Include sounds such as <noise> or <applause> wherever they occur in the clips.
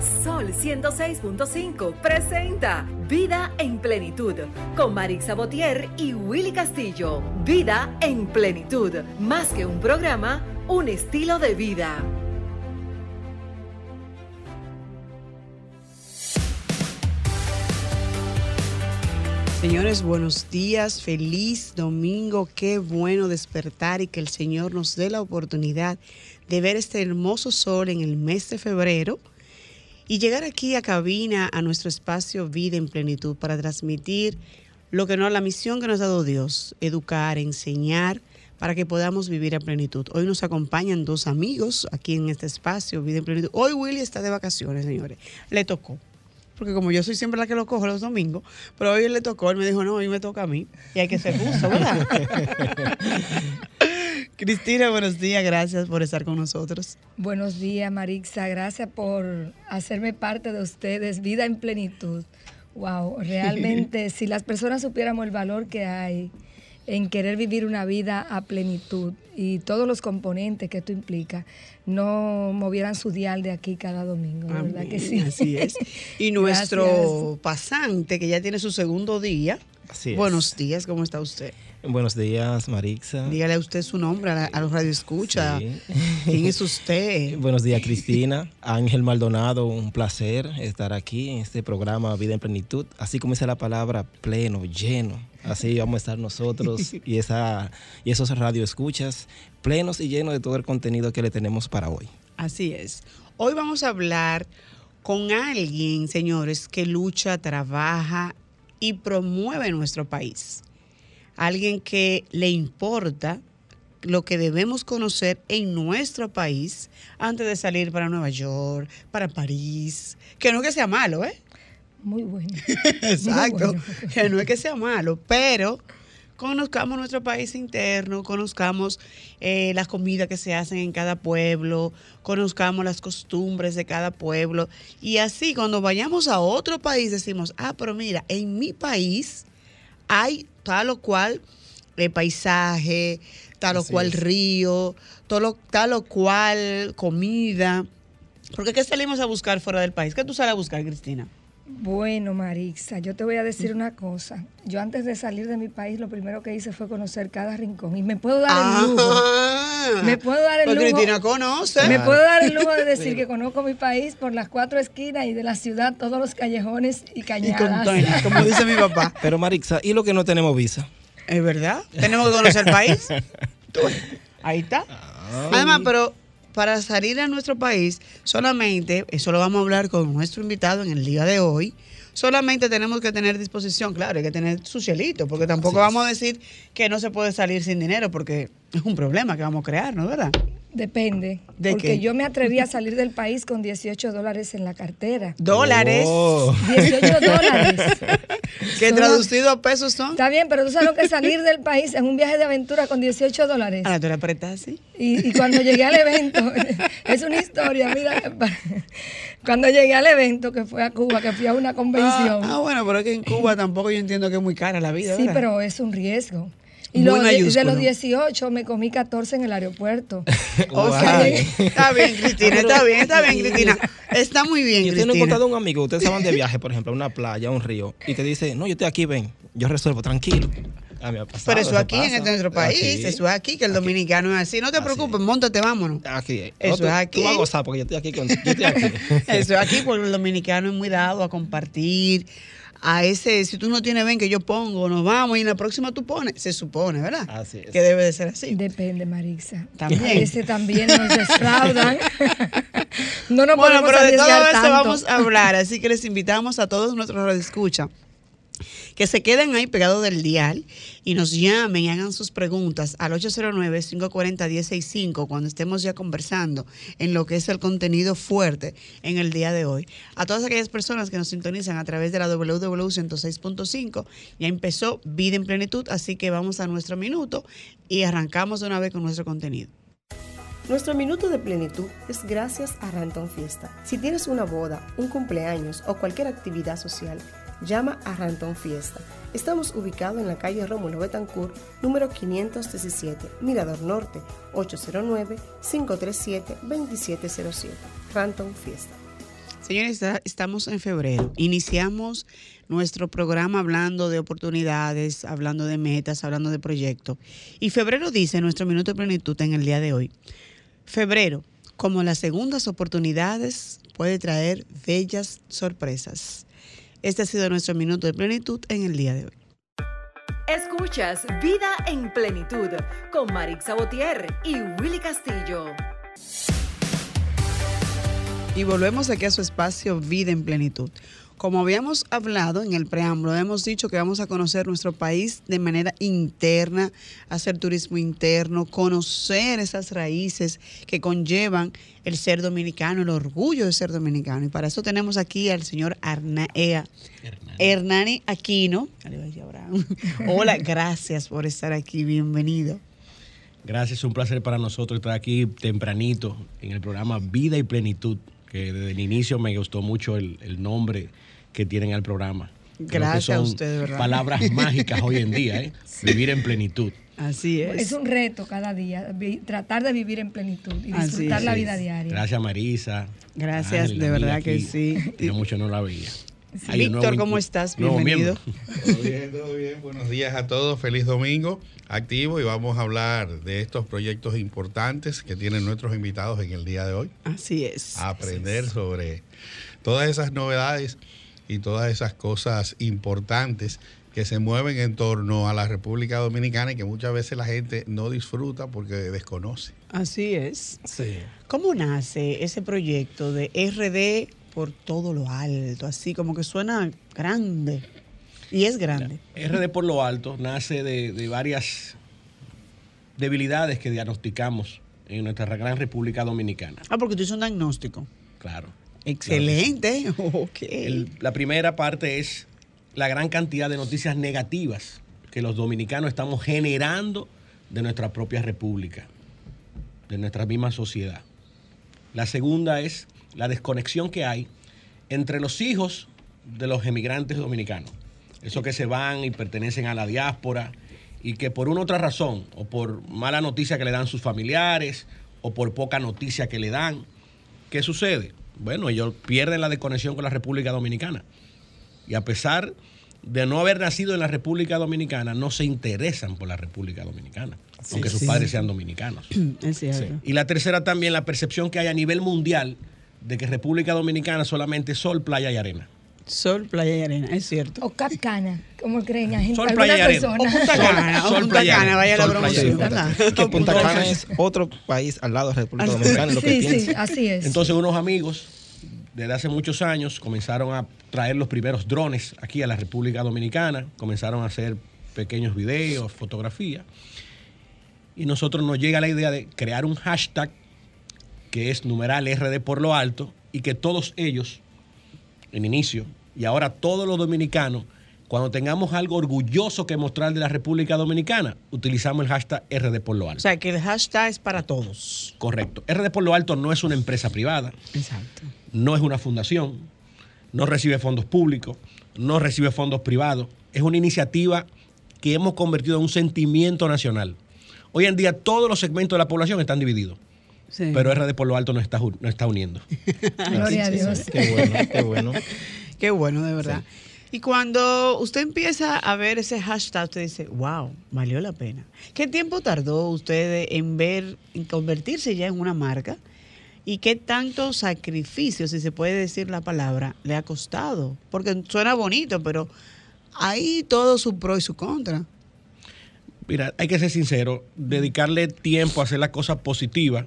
Sol 106.5 presenta Vida en Plenitud con Marix Sabotier y Willy Castillo. Vida en Plenitud, más que un programa, un estilo de vida. Señores, buenos días, feliz domingo, qué bueno despertar y que el Señor nos dé la oportunidad de ver este hermoso sol en el mes de febrero y llegar aquí a cabina, a nuestro espacio Vida en Plenitud, para transmitir lo que no, la misión que nos ha dado Dios, educar, enseñar, para que podamos vivir a plenitud. Hoy nos acompañan dos amigos aquí en este espacio, Vida en Plenitud. Hoy Willy está de vacaciones, señores. Le tocó porque como yo soy siempre la que lo cojo los domingos, pero hoy él le tocó, él me dijo, no, hoy me toca a mí. Y hay que ser justo, ¿verdad? <laughs> Cristina, buenos días, gracias por estar con nosotros. Buenos días, Marixa, gracias por hacerme parte de ustedes, vida en plenitud. Wow, <laughs> realmente, si las personas supiéramos el valor que hay en querer vivir una vida a plenitud y todos los componentes que esto implica, no movieran su dial de aquí cada domingo, ¿verdad que sí? Así es. <laughs> Y nuestro pasante, que ya tiene su segundo día. Así es. Buenos días, ¿cómo está usted? Buenos días, Marixa. Dígale a usted su nombre a, los radioescuchas. Sí. ¿Quién es usted? <laughs> Buenos días, Cristina. Ángel Maldonado, un placer estar aquí en este programa Vida en Plenitud. Así como dice la palabra, pleno, lleno. Así vamos a estar nosotros <laughs> y, esa, y esos radioescuchas plenos y llenos de todo el contenido que le tenemos para hoy. Así es. Hoy vamos a hablar con alguien, señores, que lucha, trabaja y promueve nuestro país. Alguien que le importa lo que debemos conocer en nuestro país antes de salir para Nueva York, para París. Que no es que sea malo, ¿eh? Muy bueno. <laughs> Exacto. Que no es que sea malo, pero conozcamos nuestro país interno, conozcamos eh, las comidas que se hacen en cada pueblo, conozcamos las costumbres de cada pueblo. Y así cuando vayamos a otro país decimos, ah, pero mira, en mi país hay tal o cual eh, paisaje, tal o cual río, todo tal o cual comida. Porque ¿qué salimos a buscar fuera del país? ¿Qué tú sales a buscar, Cristina? Bueno, Marixa, yo te voy a decir una cosa. Yo antes de salir de mi país, lo primero que hice fue conocer cada rincón. Y me puedo dar el lujo. Ah. me puedo dar el pues lujo. Cristina conoce. Me puedo dar el lujo de decir que conozco mi país por las cuatro esquinas y de la ciudad, todos los callejones y cañadas. Y como dice mi papá. <laughs> Pero Marixa, ¿y lo que no tenemos visa? Es verdad. Tenemos que conocer el país. <laughs> Ahí está. Ah. Además, pero para salir a nuestro país, solamente, eso lo vamos a hablar con nuestro invitado en el día de hoy, solamente tenemos que tener disposición, claro, hay que tener su cielito, porque tampoco vamos a decir que no se puede salir sin dinero, porque es un problema que vamos a crear, ¿no es verdad? Depende. ¿De porque yo me atreví a salir del país con 18 dólares en la cartera. ¿Dólares? <laughs> 18 dólares. <laughs> ¿Qué traducido a pesos son? Está bien, pero tú sabes lo que es salir del país en un viaje de aventura con 18 dólares. Ah, tú la apretas así. Y, y cuando llegué al evento, <laughs> es una historia, mira. Cuando llegué al evento, que fue a Cuba, que fui a una convención. Ah, ah bueno, pero es que en Cuba tampoco yo entiendo que es muy cara la vida. Sí, pero es un riesgo. Y de, los 18 me comí 14 en el aeropuerto. <laughs> está bien, Cristina, está bien, está bien, Cristina. Está muy bien, Y usted no ha contado a un amigo, ustedes se van de viaje, por ejemplo, a una playa, a un río, y te dice, no, yo estoy aquí, ven, yo resuelvo, tranquilo. Ah, Pero eso aquí en este nuestro país, eso es aquí, que el dominicano es así. No te preocupes, montate, vámonos. Aquí. Eso es aquí. Tú vas a gozar porque yo estoy aquí. Con, yo estoy aquí. <laughs> eso es aquí porque el dominicano es muy dado a compartir, a ese, si tú no tienes ven que yo pongo, nos vamos y en la próxima tú pones, se supone, ¿verdad? Así es. Que debe de ser así. Depende, Marisa. También. ese también nos defraudan. <laughs> no nos bueno, pero de todo eso vamos a hablar, así que les invitamos a todos nuestros escucha que se queden ahí pegados del dial y nos llamen y hagan sus preguntas al 809-540-165 cuando estemos ya conversando en lo que es el contenido fuerte en el día de hoy. A todas aquellas personas que nos sintonizan a través de la WW 106.5, ya empezó Vida en Plenitud, así que vamos a nuestro minuto y arrancamos de una vez con nuestro contenido. Nuestro minuto de plenitud es gracias a Ranton Fiesta. Si tienes una boda, un cumpleaños o cualquier actividad social, llama a Ranton Fiesta. Estamos ubicados en la calle Rómulo Betancourt, número 517, Mirador Norte, 809-537-2707. Ranton Fiesta. Señores, estamos en febrero. Iniciamos nuestro programa hablando de oportunidades, hablando de metas, hablando de proyectos. Y febrero dice nuestro minuto de plenitud en el día de hoy. Febrero, como las segundas oportunidades, puede traer bellas sorpresas. Este ha sido nuestro minuto de plenitud en el día de hoy. Escuchas Vida en Plenitud con Marix Sabotier y Willy Castillo. Y volvemos aquí a su espacio Vida en Plenitud. Como habíamos hablado en el preámbulo, hemos dicho que vamos a conocer nuestro país de manera interna, hacer turismo interno, conocer esas raíces que conllevan el ser dominicano, el orgullo de ser dominicano. Y para eso tenemos aquí al señor Arnaea, Hernani Aquino. <laughs> Hola, gracias por estar aquí, bienvenido. Gracias, un placer para nosotros estar aquí tempranito en el programa Vida y Plenitud, que desde el inicio me gustó mucho el, el nombre que tienen al programa. Gracias a usted, ¿verdad? Palabras <laughs> mágicas hoy en día, ¿eh? Vivir en plenitud. Así es. Es un reto cada día, tratar de vivir en plenitud y disfrutar la vida diaria. Gracias, Marisa. Gracias, de verdad que sí. Yo mucho no la veía. Víctor, ¿cómo estás? Bienvenido. Todo bien, todo bien. Buenos días a todos. Feliz domingo activo y vamos a hablar de estos proyectos importantes que tienen nuestros invitados en el día de hoy. Así es. A aprender sobre todas esas novedades y todas esas cosas importantes que se mueven en torno a la República Dominicana y que muchas veces la gente no disfruta porque desconoce. Así es. Sí. ¿Cómo nace ese proyecto de RD por todo lo alto? Así como que suena grande. Y es grande. RD por lo alto nace de, de varias debilidades que diagnosticamos en nuestra gran República Dominicana. Ah, porque tú hiciste un diagnóstico. Claro. Excelente. la primera parte es la gran cantidad de noticias negativas que los dominicanos estamos generando de nuestra propia república, de nuestra misma sociedad. La segunda es la desconexión que hay entre los hijos de los emigrantes dominicanos, esos que se van y pertenecen a la diáspora y que por una otra razón, o por mala noticia que le dan sus familiares, o por poca noticia que le dan, ¿qué sucede? Bueno, ellos pierden la desconexión con la República Dominicana. Y a pesar de no haber nacido en la República Dominicana, no se interesan por la República Dominicana, aunque sus padres sean dominicanos. <clears throat> Y la tercera también, la percepción que hay a nivel mundial de que República Dominicana solamente es sol, playa y arena. Sol, playa y arena, es cierto. O Capcana, como creen gente. Sol, playa y arena. O Punta Cana, o Punta Cana, vaya la promoción. Que Punta Cana es otro país al lado de la República Dominicana, lo que sí, Sí, así es. Entonces unos amigos desde hace muchos años comenzaron a traer los primeros drones aquí a la República Dominicana, comenzaron a hacer pequeños videos, fotografías, y nosotros nos llega la idea de crear un hashtag que es numeral RD por lo alto y que todos ellos, en inicio, y ahora todos los dominicanos, cuando tengamos algo orgulloso que mostrar de la República Dominicana, utilizamos el hashtag RD por lo alto. O sea, que el hashtag es para todos. Correcto. RD por lo alto no es una empresa privada. Exacto. No es una fundación. No recibe fondos públicos. No recibe fondos privados. Es una iniciativa que hemos convertido en un sentimiento nacional. Hoy en día todos los segmentos de la población están divididos. Pero RD por lo alto nos está, está uniendo. <laughs> Gloria a Dios. Qué bueno, qué bueno. <laughs> qué bueno, de verdad. Y cuando usted empieza a ver ese hashtag, usted dice, wow, valió la pena. ¿Qué tiempo tardó usted en ver, en convertirse ya en una marca? ¿Y qué tanto sacrificio, si se puede decir la palabra, le ha costado? Porque suena bonito, pero hay todo su pro y su contra. Mira, hay que ser sincero, dedicarle tiempo a hacer las cosas positivas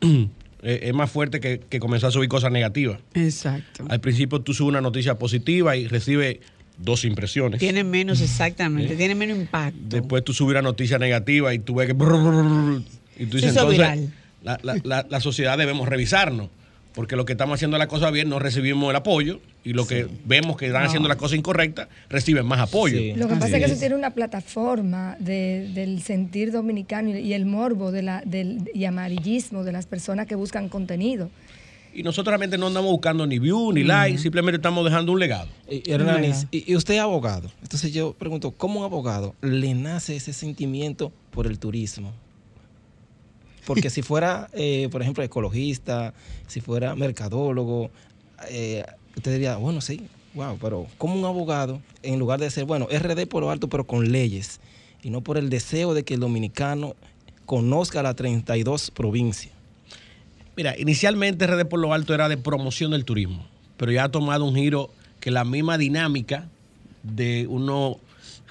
<clears throat> es más fuerte que, que, comenzar a subir cosas negativas. Exacto. Al principio tú subes una noticia positiva y recibes dos impresiones. Tiene menos, exactamente, ¿Eh? tiene menos impacto. Después tú subes una noticia negativa y tú ves que... Y tú dices, entonces, la, la, la sociedad debemos revisarnos porque lo que estamos haciendo la cosa bien no recibimos el apoyo y lo que vemos que están haciendo la cosa incorrecta reciben más apoyo. Lo que pasa es que eso tiene una plataforma del sentir dominicano y, el morbo de la, del, y amarillismo de las personas que buscan contenido. Y nosotros realmente no andamos buscando ni view ni like, simplemente estamos dejando un legado. Y, y, usted es abogado. Entonces yo pregunto, ¿cómo un abogado le nace ese sentimiento por el turismo? Porque <laughs> si fuera, eh, por ejemplo, ecologista, si fuera mercadólogo, eh, usted diría, bueno, sí, wow, pero como un abogado, en lugar de ser, bueno, RD por lo alto, pero con leyes, y no por el deseo de que el dominicano conozca las 32 provincias. Mira, inicialmente RD por lo alto era de promoción del turismo, pero ya ha tomado un giro que la misma dinámica de uno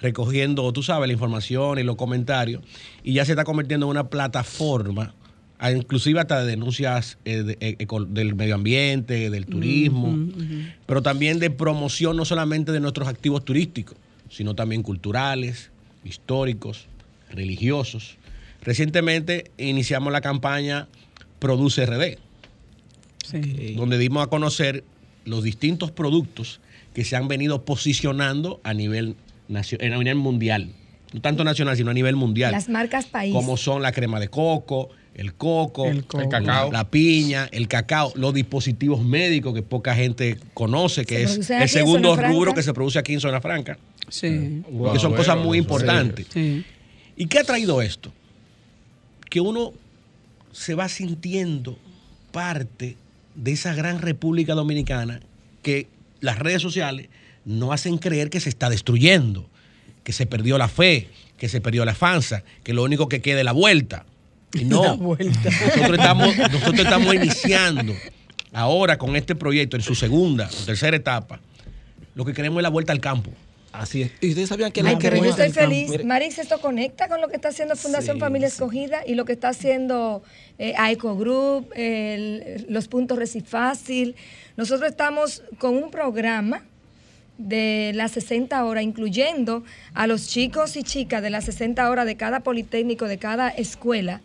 recogiendo, tú sabes, la información y los comentarios, y ya se está convirtiendo en una plataforma, inclusive hasta de denuncias eh, de- eh, eco- del medio ambiente, del turismo, pero también de promoción no solamente de nuestros activos turísticos, sino también culturales, históricos, religiosos. Recientemente iniciamos la campaña Produce RD, Sí. donde dimos a conocer los distintos productos que se han venido posicionando a nivel, nacio- a nivel mundial. No tanto nacional, sino a nivel mundial. Las marcas país. como son la crema de coco, el coco, El coco. El cacao. la piña, el cacao, los dispositivos médicos que poca gente conoce, que Se es el segundo rubro que se produce aquí en Zona Franca. Sí. Wow, que son cosas muy importantes. Sí. ¿Y qué ha traído esto? Que uno se va sintiendo parte de esa gran República Dominicana que las redes sociales no hacen creer que se está destruyendo, que se perdió la fe, que se perdió la fanza, que lo único que queda es la vuelta. Y <laughs> no. Nosotros, estamos, nosotros estamos iniciando ahora con este proyecto en su segunda o tercera etapa. Lo que queremos es la vuelta al campo. Así es. ¿Y ustedes sabían que la pero yo estoy feliz. Marix, esto conecta con lo que está haciendo Fundación Sí, Familia sí. Escogida y lo que está haciendo eh, AECO Group, el- los puntos Recifácil. Nosotros estamos con un programa de las 60 horas, incluyendo a los chicos y chicas de las 60 horas de cada politécnico, de cada escuela,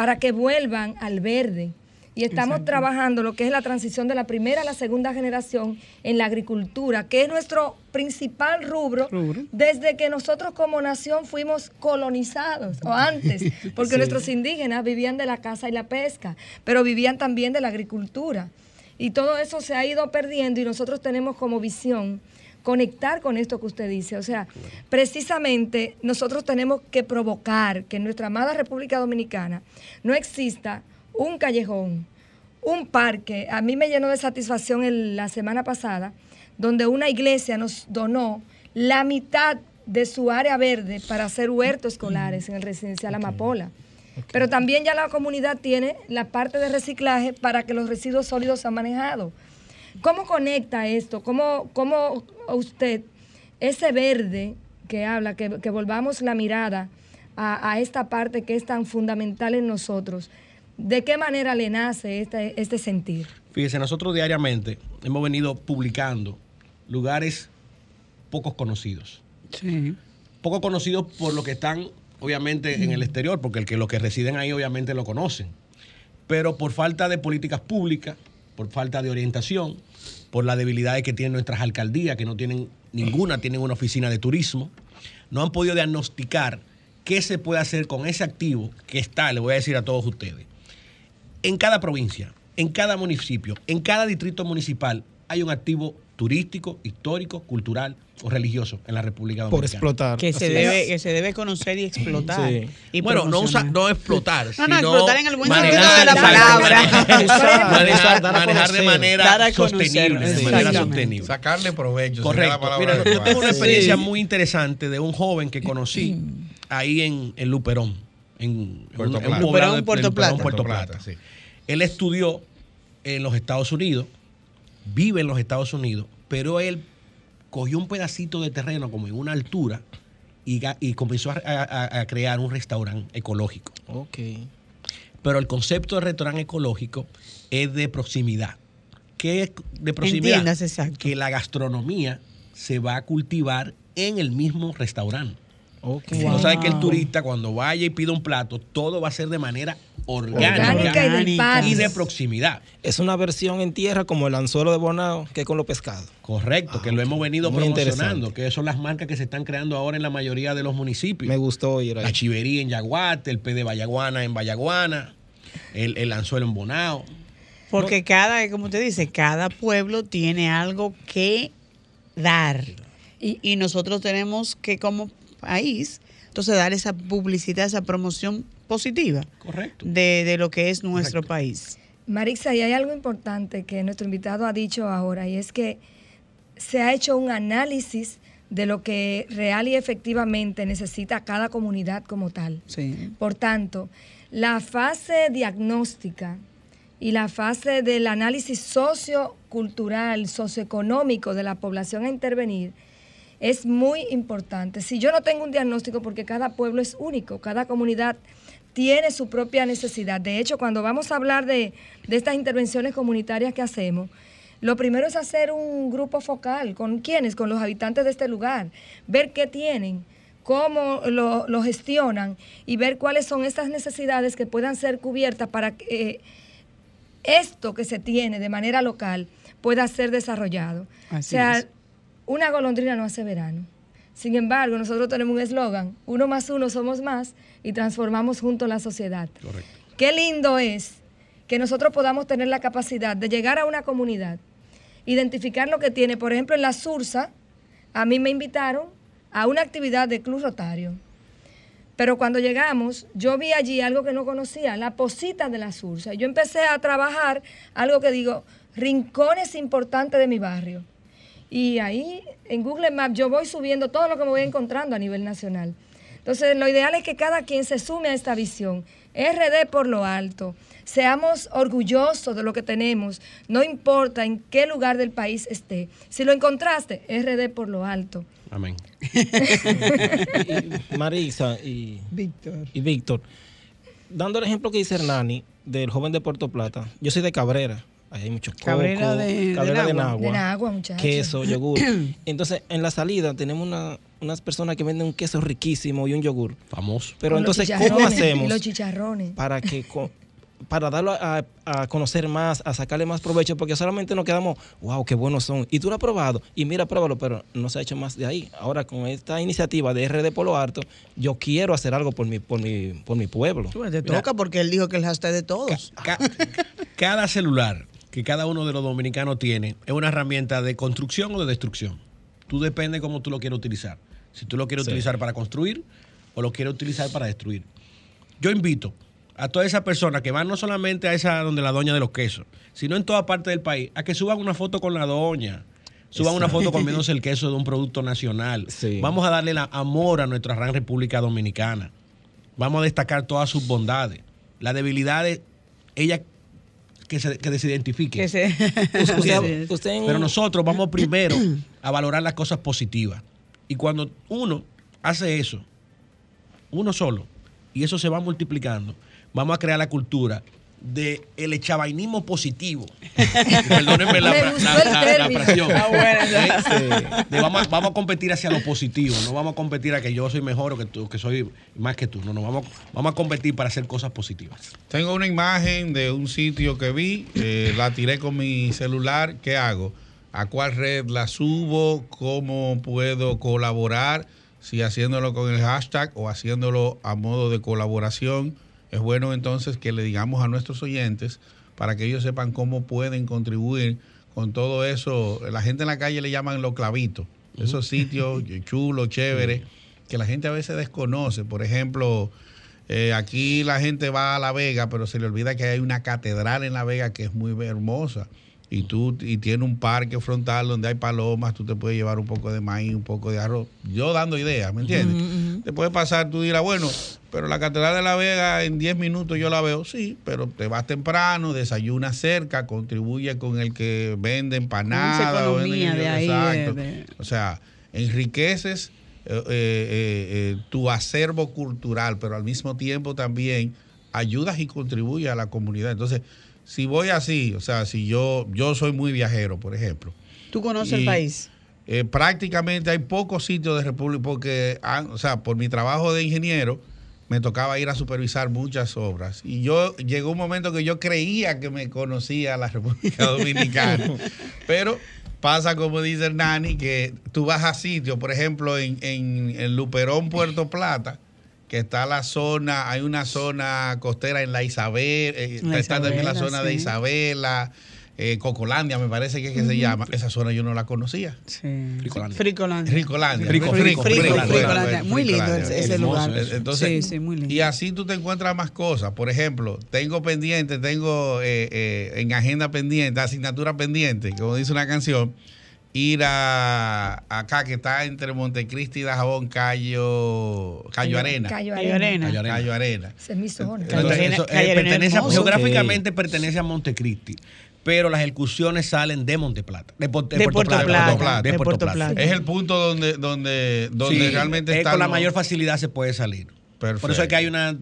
para que vuelvan al verde. Y estamos trabajando lo que es la transición de la primera a la segunda generación en la agricultura, que es nuestro principal rubro, Rubro. desde que nosotros como nación fuimos colonizados, o antes, <laughs> porque nuestros indígenas vivían de la caza y la pesca, pero vivían también de la agricultura. Y todo eso se ha ido perdiendo y nosotros tenemos como visión conectar con esto que usted dice. O sea, precisamente nosotros tenemos que provocar que en nuestra amada República Dominicana no exista un callejón, un parque. A mí me llenó de satisfacción el- la semana pasada, donde una iglesia nos donó la mitad de su área verde para hacer huertos escolares en el residencial Amapola. Pero también ya la comunidad tiene la parte de reciclaje para que los residuos sólidos sean manejados. ¿Cómo conecta esto? ¿Cómo, cómo usted, ese verde que habla, que, que volvamos la mirada a, a esta parte que es tan fundamental en nosotros, ¿de qué manera le nace este, este sentir? Fíjese, nosotros diariamente hemos venido publicando lugares pocos conocidos. Sí. Poco conocidos por lo que están, obviamente, en el exterior, porque el que, los que residen ahí, obviamente, lo conocen. Pero por falta de políticas públicas, por falta de orientación, por la debilidad que tienen nuestras alcaldías, que no tienen ninguna, tienen una oficina de turismo, no han podido diagnosticar qué se puede hacer con ese activo que está, le voy a decir a todos ustedes. En cada provincia, en cada municipio, en cada distrito municipal, hay un activo turístico, histórico, cultural o religioso en la República por Dominicana. explotar. Que se, debe, que se debe conocer y explotar. Sí. Y bueno, no, usa, no explotar, No, sino no, explotar en el buen manejar- sentido de la palabra. <laughs> manejar- de manera sostenible, de manera sostenible. Sacarle provecho. la Correcto. Mira, yo tengo una experiencia Sí. muy interesante de un joven que conocí ahí en, en Luperón, en, Puerto Plata. Luperón, Puerto Plata. Puerto Puerto Plata. Plata, sí. Él estudió en los Estados Unidos, vive en los Estados Unidos, pero él cogió un pedacito de terreno como en una altura y, comenzó a, a- a crear un restaurante ecológico. Ok. Pero el concepto de restaurante ecológico es de proximidad. ¿Qué es de proximidad? Entiendas, exacto. Que la gastronomía se va a cultivar en el mismo restaurante. Ok. No sabe que el turista cuando vaya y pida un plato, todo va a ser de manera orgánica, Orgánica y del y de proximidad. Es una versión en tierra como el anzuelo de Bonao que con los pescados. Correcto, que lo hemos venido Muy promocionando, que son las marcas que se están creando ahora en la mayoría de los municipios. Me gustó ir ahí. La chivería en Yaguate, el P de Vallaguana en Vallaguana, el, el anzuelo en Bonao. Porque cada, como usted dice, cada pueblo tiene algo que dar. Y- Y, nosotros tenemos que, como país, entonces dar esa publicidad, esa promoción positiva Correcto. de, de lo que es nuestro país. Marixa, y hay algo importante que nuestro invitado ha dicho ahora, y es que se ha hecho un análisis de lo que real y efectivamente necesita cada comunidad como tal. Sí. Por tanto, la fase diagnóstica y la fase del análisis sociocultural, socioeconómico de la población a intervenir es muy importante. Si yo no tengo un diagnóstico, porque cada pueblo es único, cada comunidad tiene su propia necesidad. De hecho, cuando vamos a hablar de, de estas intervenciones comunitarias que hacemos, lo primero es hacer un grupo focal. ¿Con quiénes? Con los habitantes de este lugar. Ver qué tienen, cómo lo, lo gestionan y ver cuáles son estas necesidades que puedan ser cubiertas para que eh, esto que se tiene de manera local pueda ser desarrollado. Así o sea, es. una golondrina no hace verano. Sin embargo, nosotros tenemos un eslogan, uno más uno somos más y transformamos juntos la sociedad. Correcto. Qué lindo es que nosotros podamos tener la capacidad de llegar a una comunidad, identificar lo que tiene. Por ejemplo, en la Sursa, a mí me invitaron a una actividad de Club Rotario. Pero cuando llegamos, yo vi allí algo que no conocía, la posita de la Sursa. Yo empecé a trabajar algo que digo, rincones importantes de mi barrio. Y ahí en Google Maps yo voy subiendo todo lo que me voy encontrando a nivel nacional. Entonces, lo ideal es que cada quien se sume a esta visión. RD por lo alto. Seamos orgullosos de lo que tenemos, no importa en qué lugar del país esté. Si lo encontraste, RD por lo alto. Amén. <laughs> Y Marisa y, Víctor. y Víctor, dando el ejemplo que dice Hernani del joven de Puerto Plata, yo soy de Cabrera, ahí hay mucho coco, Cabrera de- de Cabrera de Nagua. De Nagua, muchachos. queso, yogur. <clears throat> Entonces, en la salida tenemos una- unas personas que venden un queso riquísimo y un yogur. Famoso. Pero Con entonces, ¿cómo hacemos Los chicharrones. para que para darlo a, a conocer más, a sacarle más provecho, porque solamente nos quedamos, wow, qué buenos son. Y tú lo has probado, y mira, pruébalo, pero no se ha hecho más de ahí. Ahora, con esta iniciativa de RD Polo Alto, yo quiero hacer algo por mi, por mi, por mi pueblo. Tú, te Mira. toca porque él dijo que el hashtag de todos. Ca- <laughs> cada celular que cada uno de los dominicanos tiene es una herramienta de construcción o de destrucción. Tú depende cómo tú lo quieres utilizar. Si tú lo quieres Sí. utilizar para construir o lo quieres utilizar para destruir. Yo invito a todas esas personas que van no solamente a esa donde la doña de los quesos, sino en toda parte del país, a que suban una foto con la doña. Suban una foto comiéndose el queso de un producto nacional. Sí. Vamos a darle la amor a nuestra gran República Dominicana. Vamos a destacar todas sus bondades. Las debilidades, ella que se, que se identifique. Que se- <laughs> Usted- Así usted- es. usted en- Pero nosotros vamos <clears throat> primero a valorar las cosas positivas. Y cuando uno hace eso, uno solo, y eso se va multiplicando, vamos a crear la cultura de el echabainismo positivo. <laughs> Perdónenme la, buena, ¿Eh? De vamos, a- vamos a competir hacia lo positivo, no vamos a competir a que yo soy mejor o que tú, que soy más que tú. No, no, vamos, vamos a competir para hacer cosas positivas. Tengo una imagen de un sitio que vi, eh, la tiré con mi celular. ¿Qué hago? ¿A cuál red la subo? ¿Cómo puedo colaborar? Si haciéndolo con el hashtag o haciéndolo a modo de colaboración. Es bueno entonces que le digamos a nuestros oyentes para que ellos sepan cómo pueden contribuir con todo eso. La gente en la calle le llaman los clavitos. Esos sitios <laughs> chulos, chéveres, que la gente a veces desconoce. Por ejemplo, eh, aquí la gente va a La Vega, pero se le olvida que hay una catedral en La Vega que es muy hermosa. Y tú y tiene un parque frontal donde hay palomas, tú te puedes llevar un poco de maíz, un poco de arroz. Yo dando ideas, ¿me entiendes? Te puede pasar, tú dirás, bueno, pero la catedral de La Vega en 10 minutos yo la veo, sí, pero te vas temprano, desayunas cerca, contribuye con el que vende empanadas. o vende- economía de ahí, Exacto. de- O sea, enriqueces eh, eh, eh, tu acervo cultural, pero al mismo tiempo también ayudas y contribuyes a la comunidad. Entonces, si voy así, o sea, si yo, yo soy muy viajero, por ejemplo, ¿Tú conoces el país? eh, prácticamente hay pocos sitios de República, porque, ah, o sea, por mi trabajo de ingeniero, me tocaba ir a supervisar muchas obras. Y yo llegó un momento que yo creía que me conocía la República <laughs> Dominicana. pero pasa como dice Hernani, que tú vas a sitios, por ejemplo, en, en, en Luperón, Puerto Plata, que está la zona, hay una zona costera en la Isabel, eh, La está también la zona de. Isabela, eh, Cocolandia, me parece que es que se llama. Esa zona yo no la conocía. Sí. Fricolandia. Fricolandia. Ricolandia. Frico, Frico, Frico, Frico, Fricolandia. Fricolandia. Muy lindo Fricolandia. ese, lugar. Entonces, sí, sí, muy lindo. Y así tú te encuentras más cosas. Por ejemplo, tengo pendiente, tengo eh, eh, en agenda pendiente, asignatura pendiente, como dice una canción, ir a acá que está entre Montecristi y Dajabón, Cayo, Cayo Arena. Cayo Cayo Arena. Arena. Cayo Arena. Cayo Arena. Esa es mi zona. Eh, hermoso. geográficamente pertenece a Montecristi, pero las ejecuciones salen de Monteplata, de, Pu- de De Puerto, Puerto Plata, de Puerto Plata. Es el punto donde, donde, donde Sí, realmente es está. con la mayor facilidad se puede salir. Perfecto. Por eso es que hay una,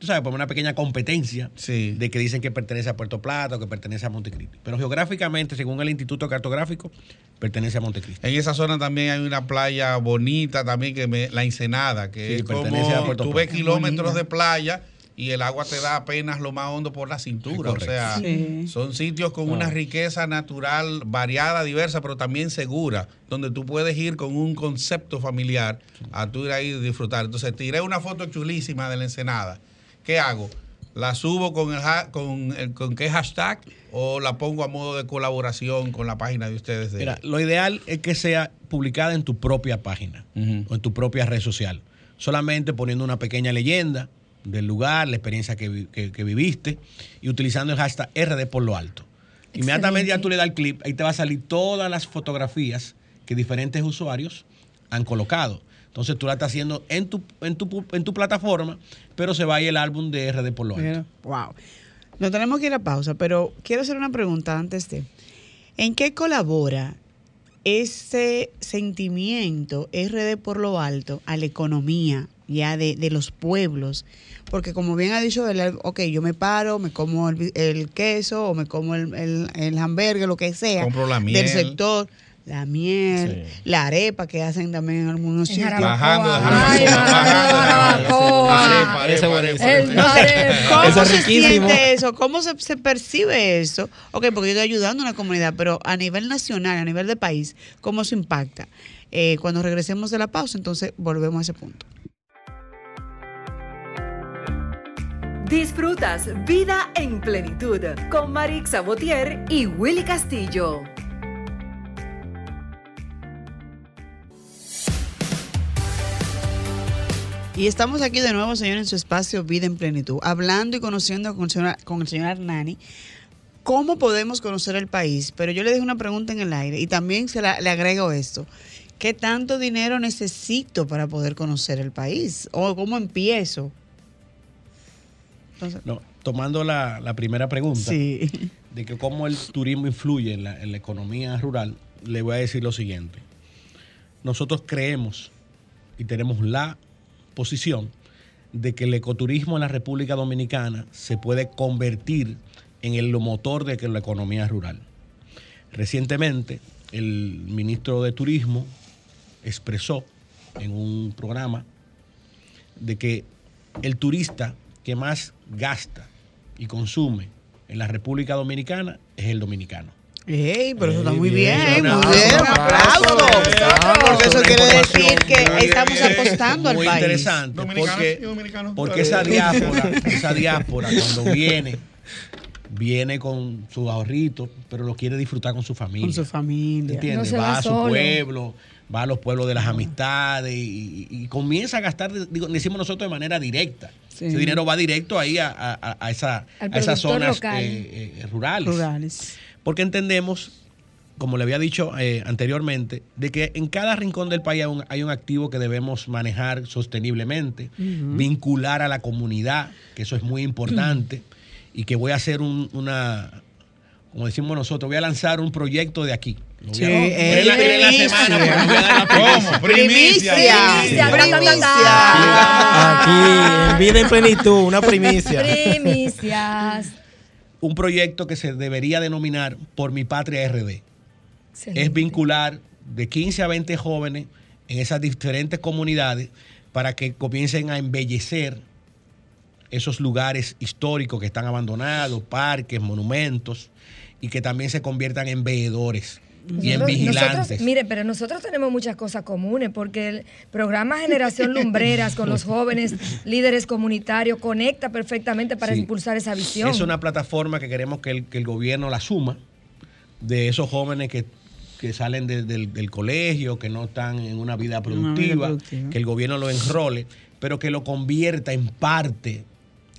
tú sabes, como una pequeña competencia Sí. de que dicen que pertenece a Puerto Plata o que pertenece a Montecristi. Pero geográficamente, según el Instituto Cartográfico, pertenece a Montecristi. En esa zona también hay una playa bonita también que me, la Ensenada, que Sí, es pertenece a Puerto tú ves Plata. kilómetros de playa y el agua te da apenas lo más hondo por la cintura. O sea, Sí. son sitios con Ah. una riqueza natural variada, diversa, pero también segura, donde tú puedes ir con un concepto familiar a tú ir ahí y disfrutar. Entonces, tiré una foto chulísima de la Ensenada. ¿Qué hago? ¿La subo con el, ha- con el con qué hashtag o la pongo a modo de colaboración con la página de ustedes? De, Mira, lo ideal es que sea publicada en tu propia página o en tu propia red social. Solamente poniendo una pequeña leyenda del lugar, la experiencia que, vi- que- que viviste y utilizando el hashtag RD por lo alto. Inmediatamente ya tú le das el clip, ahí te va a salir todas las fotografías que diferentes usuarios han colocado. Entonces tú la estás haciendo en tu, en tu, pu- en tu plataforma, pero se va ahí el álbum de RD por lo alto. Wow. No tenemos que ir a pausa, pero quiero hacer una pregunta antes de. ¿En qué colabora ese sentimiento RD por lo alto a la economía ya de, de los pueblos? Porque como bien ha dicho ok, yo me paro, me como el, queso o me como el, el, el hamburger, lo que sea, Compro la miel. del sector, la miel, Sí. la arepa que hacen también en algunos sitios. ¿Cómo se siente eso? ¿Cómo se, se percibe eso? Ok, porque yo estoy ayudando a una comunidad, pero a nivel nacional, a nivel de país, ¿cómo se impacta? Eh, cuando regresemos de la pausa, entonces volvemos a ese punto. Disfrutas Vida en Plenitud con Marix Sabotier y Willy Castillo. Y estamos aquí de nuevo, señor, en su espacio Vida en Plenitud, hablando y conociendo con el señor, con el señor Hernani cómo podemos conocer el país. Pero yo le dejo una pregunta en el aire y también se la- le agrego esto. ¿Qué tanto dinero necesito para poder conocer el país? ¿O cómo empiezo? Entonces, No, tomando la, la primera pregunta sí. de que cómo el turismo influye en la, en la economía rural, le voy a decir lo siguiente. Nosotros creemos y tenemos la posición de que el ecoturismo en la República Dominicana se puede convertir en el motor de la economía rural. Recientemente, el ministro de Turismo expresó en un programa de que el turista que más gasta y consume en la República Dominicana es el dominicano. Ey, pero eso está muy bien, muy aplauso, bien, aplauso. aplauso. Porque eso quiere decir que estamos apostando al muy país. interesante Dominicanos porque, y dominicanos. porque esa diáspora, esa diáspora cuando viene, viene con sus ahorritos, pero lo quiere disfrutar con su familia. Con su familia. ¿Entiendes? No va va a su solo. pueblo, va a los pueblos de las amistades y, y- y comienza a gastar, digo, decimos nosotros de manera directa. Sí. Ese dinero va directo ahí a, a- a- a esa- Al a esas zonas eh, eh, rurales. Rurales. Porque entendemos, como le había dicho eh, anteriormente, de que en cada rincón del país hay un, hay un activo que debemos manejar sosteniblemente, vincular a la comunidad, que eso es muy importante, y que voy a hacer un- una, como decimos nosotros, voy a lanzar un proyecto de aquí. Lo Sí, eh, en la- en la primicia. semana, primicia. ¿Cómo? Primicia. Primicia. Aquí, en vida en plenitud, una primicia. Primicias. Un proyecto que se debería denominar Por mi Patria RD. Excelente. es vincular de 15 a 20 jóvenes en esas diferentes comunidades para que comiencen a embellecer esos lugares históricos que están abandonados, parques, monumentos, y que también se conviertan en veedores. Bien vigilantes. nosotros- mire, pero nosotros tenemos muchas cosas comunes porque el programa <laughs> Generación Lumbreras con los jóvenes <laughs> líderes comunitarios conecta perfectamente para Sí. impulsar esa visión. Es una plataforma que queremos que el, que el gobierno la suma de esos jóvenes que, que salen de- del, del colegio, que no están en una vida productiva, productiva. que el gobierno lo enrole, pero que lo convierta en parte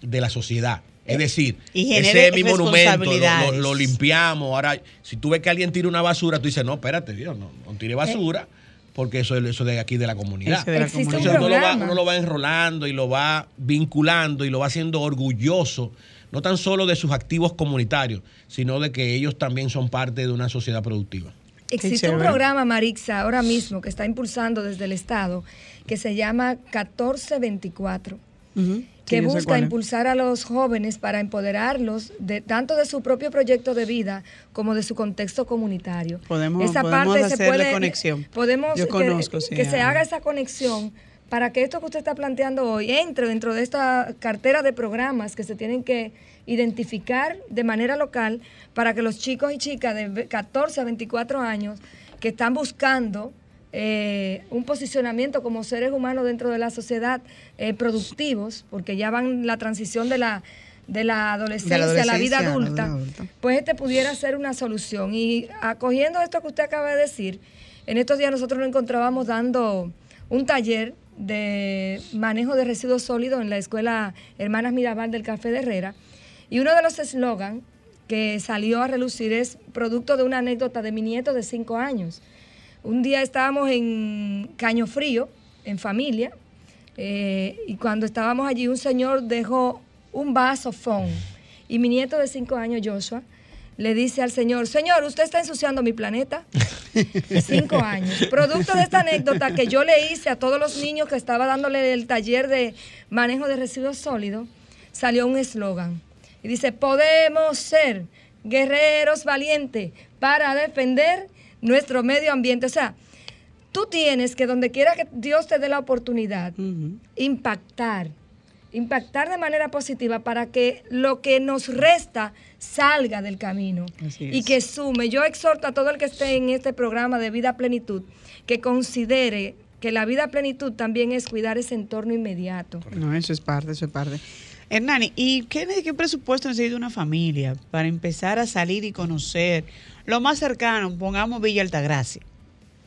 de la sociedad. Es decir, ese es mi monumento, lo, responsabilidades. lo- lo limpiamos. Ahora, si tú ves que alguien tira una basura, tú dices, no, espérate, Dios, no, no tire basura, porque eso, es- eso de aquí de la comunidad. De la Existe un Entonces uno lo, va, programa. uno lo va enrolando y lo va vinculando y lo va haciendo orgulloso, no tan solo de sus activos comunitarios, sino de que ellos también son parte de una sociedad productiva. Existe un programa, Marixa, ahora mismo que está impulsando desde el Estado, que se llama 1424. Ujú. Que busca impulsar a los jóvenes para empoderarlos de tanto de su propio proyecto de vida como de su contexto comunitario. Podemos- podemos hacerle conexión. Podemos Yo que- conozco, que, sí, se ah. haga esa conexión para que esto que usted está planteando hoy entre dentro de esta cartera de programas que se tienen que identificar de manera local para que los chicos y chicas de ve- 14 a 24 años que están buscando eh, un posicionamiento como seres humanos dentro de la sociedad eh, productivos, porque ya van la transición de la, de la adolescencia, a la vida adolescencia a la vida adulta, adulta. pues este pudiera ser una solución. Y acogiendo esto que usted acaba de decir, en estos días nosotros nos encontrábamos dando un taller de manejo de residuos sólidos en la escuela Hermanas Mirabal del Café de Herrera. Y uno de los eslogans que salió a relucir es producto de una anécdota de mi nieto de cinco años. Un día estábamos en Caño Frío, en familia, eh, y cuando estábamos allí un señor dejó un vaso fon y mi nieto de cinco años, Joshua, le dice al señor, señor, usted está ensuciando mi planeta. <laughs> Cinco años. Producto de esta anécdota que yo le hice a todos los niños que estaba dándole el taller de manejo de residuos sólidos, salió un eslogan. Y dice, podemos ser guerreros valientes para defender nuestro medio ambiente. O sea, tú tienes que donde quiera que Dios te dé la oportunidad, impactar, impactar de manera positiva para que lo que nos resta salga del camino Así y que sume. Yo exhorto a todo el que esté en este programa de vida a plenitud que considere que la vida a plenitud también es cuidar ese entorno inmediato. No, eso es parte, eso es parte. Hernani, ¿y qué, qué presupuesto necesita una familia para empezar a salir y conocer lo más cercano? Pongamos Villa Altagracia,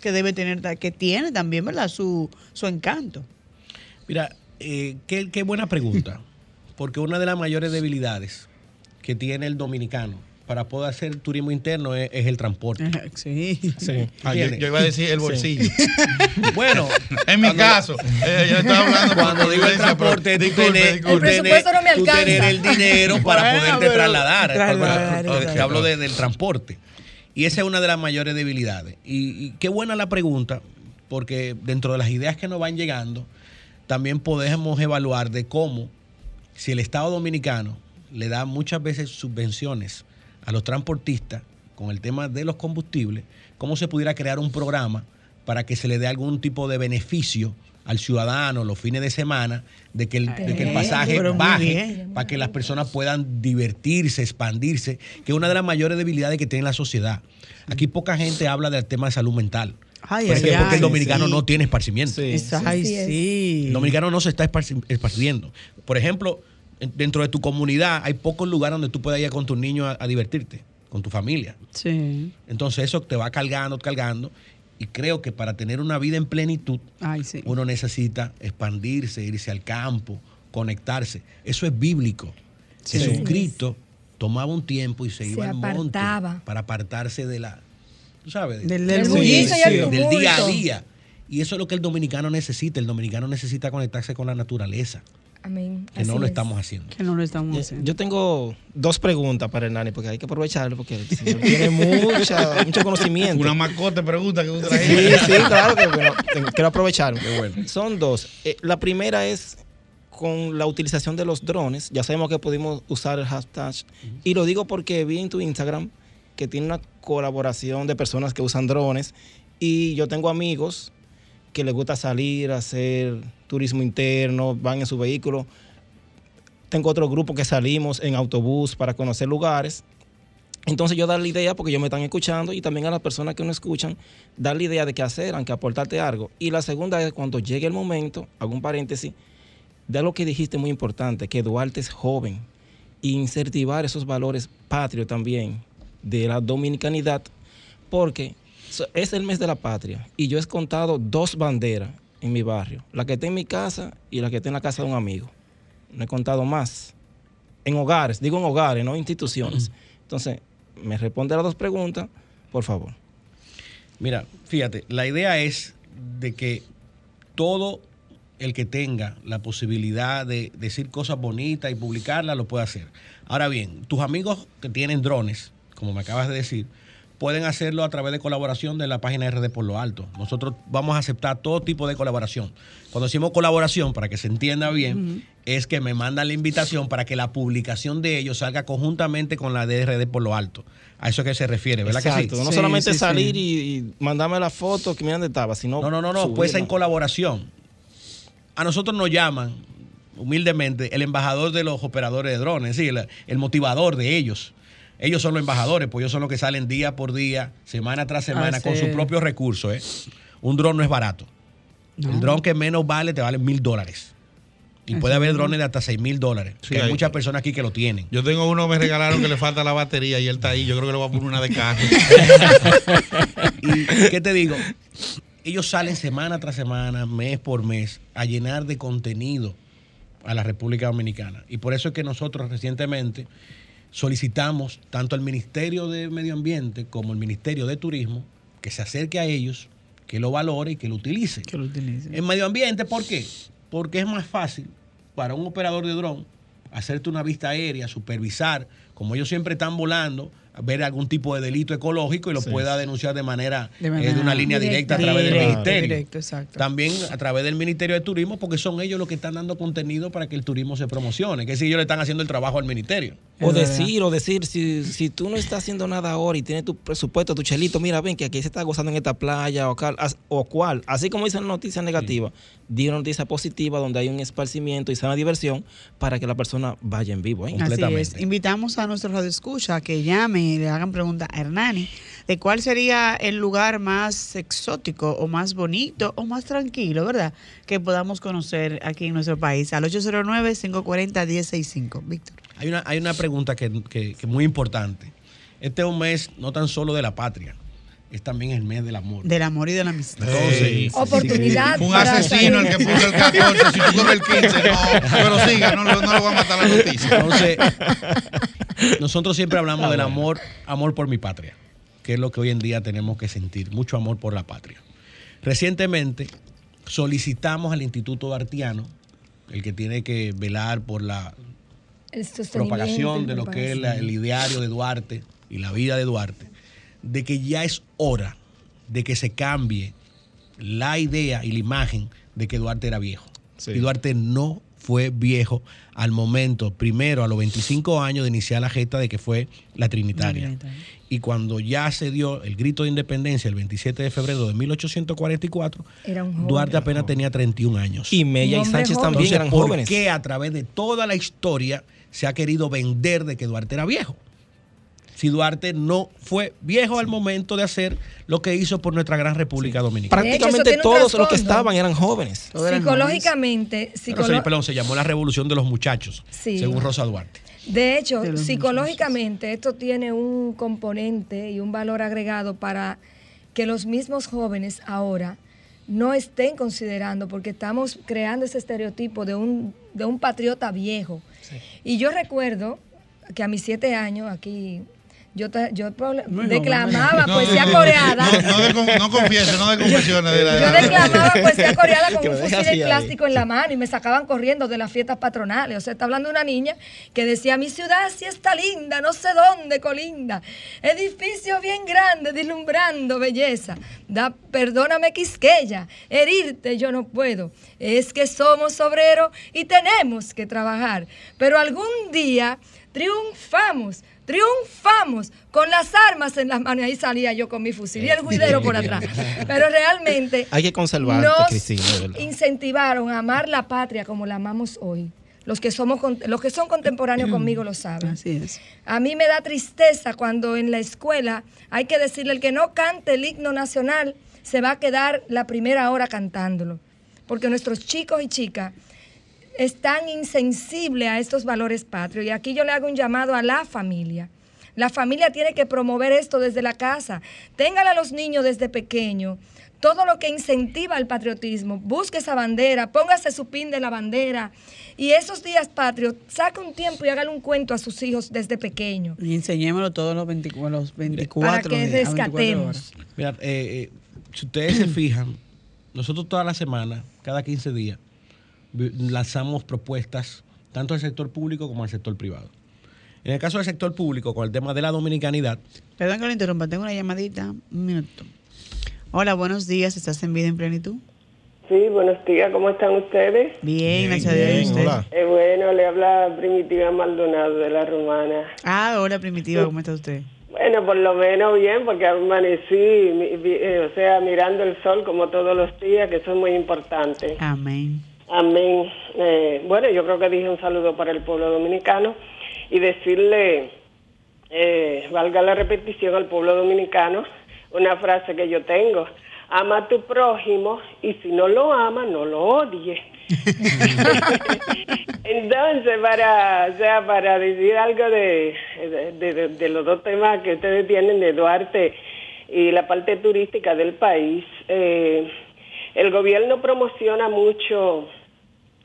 que debe tener, que tiene también, ¿verdad? Su, su encanto. Mira, eh, qué, qué buena pregunta, <laughs> porque una de las mayores debilidades que tiene el dominicano para poder hacer turismo interno es, es el transporte. <laughs> Sí. Sí. Ah, yo, yo iba a decir el bolsillo. <laughs> Bueno, En mi cuando- caso, eh, yo estaba hablando Cuando digo el pero transporte, tú disculpe, tener, disculpe. El presupuesto no me tú alcanza. tener el dinero para Bueno, poderte pero- trasladar. trasladar, exacto. hablo de- del transporte. Y esa es una de las mayores debilidades. Y, qué buena la pregunta, porque dentro de las ideas que nos van llegando, también podemos evaluar de cómo, si el Estado Dominicano le da muchas veces subvenciones a los transportistas con el tema de los combustibles, cómo se pudiera crear un programa para que se le dé algún tipo de beneficio al ciudadano los fines de semana de que el, de que el pasaje baje para que las personas puedan divertirse, expandirse, que es una de las mayores debilidades que tiene la sociedad. Aquí poca gente habla del tema de salud mental. Ay, ¿Por ay, porque el dominicano sí. no tiene esparcimiento. Sí. Ay. El dominicano no se está esparci- esparciendo. Por ejemplo, en- dentro de tu comunidad hay pocos lugares donde tú puedas ir con tus niños a, a divertirte, con tu familia. Sí. Entonces eso te va cargando, cargando. Y creo que para tener una vida en plenitud, Ay, sí. uno necesita expandirse, irse al campo, conectarse. Eso es bíblico. Sí. Jesucristo tomaba un tiempo y se, Se iba al monte apartaba. para apartarse de la, tú sabes, de- Del, día a día. Y eso es lo que el dominicano necesita. El dominicano necesita conectarse con la naturaleza, Amén. que no lo es. estamos haciendo. Que no lo estamos Yo- haciendo. Yo tengo dos preguntas para Hernani, porque hay que aprovecharlo, porque el señor tiene mucha, mucho conocimiento. Una mascota pregunta que tú Sí, traes. sí, claro que bueno, tengo- quiero aprovecharlo. Son dos. Eh, la primera es con la utilización de los drones. Ya sabemos que pudimos usar el hashtag. Y lo digo porque vi en tu Instagram que tiene una colaboración de personas que usan drones. Y yo tengo amigos que les gusta salir hacer turismo interno, van en su vehículo. Tengo otro grupo que salimos en autobús para conocer lugares. Entonces yo dar la idea, porque ellos me están escuchando, y también a las personas que no escuchan, dar la idea de qué hacer, aunque aportarte algo. Y la segunda es cuando llegue el momento, hago un paréntesis, de lo que dijiste muy importante, que Duarte es joven, e incentivar esos valores patrios también de la dominicanidad, porque es el mes de la patria, y yo he contado dos banderas en mi barrio, la que está en mi casa y la que está en la casa de un amigo. No he contado más. En hogares, digo en hogares, no instituciones. Entonces, me responde a las dos preguntas, por favor. Mira, fíjate, la idea es de que todo el que tenga la posibilidad de decir cosas bonitas y publicarlas lo puede hacer. Ahora bien, tus amigos que tienen drones, como me acabas de decir, pueden hacerlo a través de colaboración de la página RD por lo alto. Nosotros vamos a aceptar todo tipo de colaboración. Cuando decimos colaboración, para que se entienda bien, es que me mandan la invitación para que la publicación de ellos salga conjuntamente con la de RD por lo alto. A eso es que se refiere, ¿verdad Exacto, que sí? no Sí, solamente sí, salir sí. Y, y mandarme la foto que miran dónde estaba, sino. No, no, no, no, puede ser en subirla. colaboración. A nosotros nos llaman, humildemente, el embajador de los operadores de drones, es decir, el, el motivador de ellos. Ellos son los embajadores, pues ellos son los que salen día por día, semana tras semana, con sus propios recursos. ¿eh? Un dron no es barato. El dron que menos vale te vale mil dólares. Y puede haber drones de hasta seis mil dólares. Sí, que hay hay- muchas personas aquí que lo tienen. Yo tengo uno, me regalaron que le falta la batería y él está ahí. Yo creo que le voy a poner una de carro. <laughs> ¿Y qué te digo? Ellos salen semana tras semana, mes por mes, a llenar de contenido a la República Dominicana. Y por eso es que nosotros recientemente solicitamos tanto al Ministerio de Medio Ambiente como al Ministerio de Turismo que se acerque a ellos, que lo valore y que lo utilice. Que lo utilicen. En medio ambiente, ¿por qué? Porque es más fácil para un operador de dron hacerte una vista aérea, supervisar, como ellos siempre están volando, ver algún tipo de delito ecológico y lo pueda denunciar de manera, De eh, de una línea directa, a través del ministerio. directo, exacto. También a través del Ministerio de Turismo, porque son ellos los que están dando contenido para que el turismo se promocione, que si ellos le están haciendo el trabajo al ministerio. O decir, o decir, si, si tú no estás haciendo nada ahora y tienes tu presupuesto, tu chelito, mira, ven que aquí se está gozando en esta playa o, cal- as- o cual. Así como dicen noticias negativas, di una noticia positiva donde hay un esparcimiento y sana diversión para que la persona vaya en vivo. ¿eh? Así completamente. es. Invitamos a nuestros radioescuchas a que llamen y le hagan pregunta a Hernani de cuál sería el lugar más exótico o más bonito o más tranquilo, ¿verdad? Que podamos conocer aquí en nuestro país. Al 809-540-1065. Víctor. Hay una, hay una pregunta que, que- muy importante. Este es un mes no tan solo de la patria, es también el mes del amor. Del amor y de la amistad. Entonces, Oportunidad. Fue un asesino el que puso el 14. Si tú el 15, no. Pero siga, no, lo- no lo voy a matar la noticia. Entonces, nosotros siempre hablamos del amor, amor por mi patria, que es lo que hoy en día tenemos que sentir, mucho amor por la patria. Recientemente solicitamos al Instituto Dartiano, el que tiene que velar por la propagación de lo que es la- el ideario de Duarte y la vida de Duarte, de que ya es hora de que se cambie la idea y la imagen de que Duarte era viejo. Sí. Y Duarte no fue viejo al momento, primero a los 25 años de iniciar la gesta de que fue la Trinitaria. La. Y cuando ya se dio el grito de independencia el 27 de febrero de 1844, Era un joven. Duarte apenas tenía 31 años. Y Mella y Sánchez joven. también Entonces, eran ¿por jóvenes. qué a través de toda la historia se ha querido vender de que Duarte era viejo? Si Duarte no fue viejo al momento de hacer lo que hizo por nuestra gran República Dominicana. Prácticamente todos los que estaban eran jóvenes. Psicológicamente, Pero, psicolo- perdón, se llamó la Revolución de los Muchachos, Sí. según Rosa Duarte. de hecho, De psicológicamente esto tiene un componente y un valor agregado para que los mismos jóvenes ahora no estén considerando, porque estamos creando ese estereotipo de un, de un patriota viejo. Y yo recuerdo que a mis siete años, aquí, yo, yo joven, declamaba No, poesía no, coreada. No, no, de con- no de confesiones. de la- Yo declamaba poesía coreana Que con un fusil de ahí. plástico en la mano y me sacaban corriendo de las fiestas patronales. O sea, está hablando de una niña que decía, mi ciudad sí está linda, no sé dónde colinda. Edificio bien grande, deslumbrando belleza. Da, perdóname Quisqueya, herirte yo no puedo. Es que somos obreros y tenemos que trabajar. Pero algún día triunfamos. Triunfamos con las armas en las manos. Y ahí salía yo con mi fusil y el juidero por atrás. Pero realmente <laughs> Hay que conservarte, nos Cristina, incentivaron a amar la patria como la amamos hoy. Los que, somos, los que son contemporáneos conmigo lo saben. Así es. A mí me da tristeza cuando en la escuela hay que decirle el que no cante el himno nacional se va a quedar la primera hora cantándolo. Porque nuestros chicos y chicas están insensibles a estos valores patrios. Y aquí yo le hago un llamado a la familia. La familia tiene que promover esto desde la casa. Téngale a los niños desde pequeños todo lo que incentiva el patriotismo. Busque esa bandera, póngase su pin de la bandera. Y esos días patrios, saque un tiempo y hágale un cuento a sus hijos desde pequeños. Y enseñémoslo todos los 24, los 24 Para que días, a 24 rescatemos. Mira, eh, eh, si ustedes se fijan, nosotros toda la semana, cada 15 días, lanzamos propuestas tanto al sector público como al sector privado. En el caso del sector público, con el tema de la dominicanidad, Perdón que lo interrumpa, tengo una llamadita. Un minuto. Hola, buenos días. ¿Estás en vida en plenitud? Sí, buenos días, ¿cómo están ustedes? Bien, gracias a Dios. Eh, bueno, le habla Primitiva Maldonado de la Romana. Ah, hola, Primitiva, ¿cómo está usted? Bueno, por lo menos bien, porque amanecí, eh, o sea, mirando el sol como todos los días, que eso es muy importante. Amén. Amén. Eh, bueno, yo creo que dije un saludo para el pueblo dominicano y decirle, eh, valga la repetición al pueblo dominicano, una frase que yo tengo. Ama a tu prójimo y si no lo ama, no lo odies. <laughs> Entonces, para, o sea, para decir algo de, de, de- de los dos temas que ustedes tienen de Duarte y la parte turística del país, eh, el gobierno promociona mucho,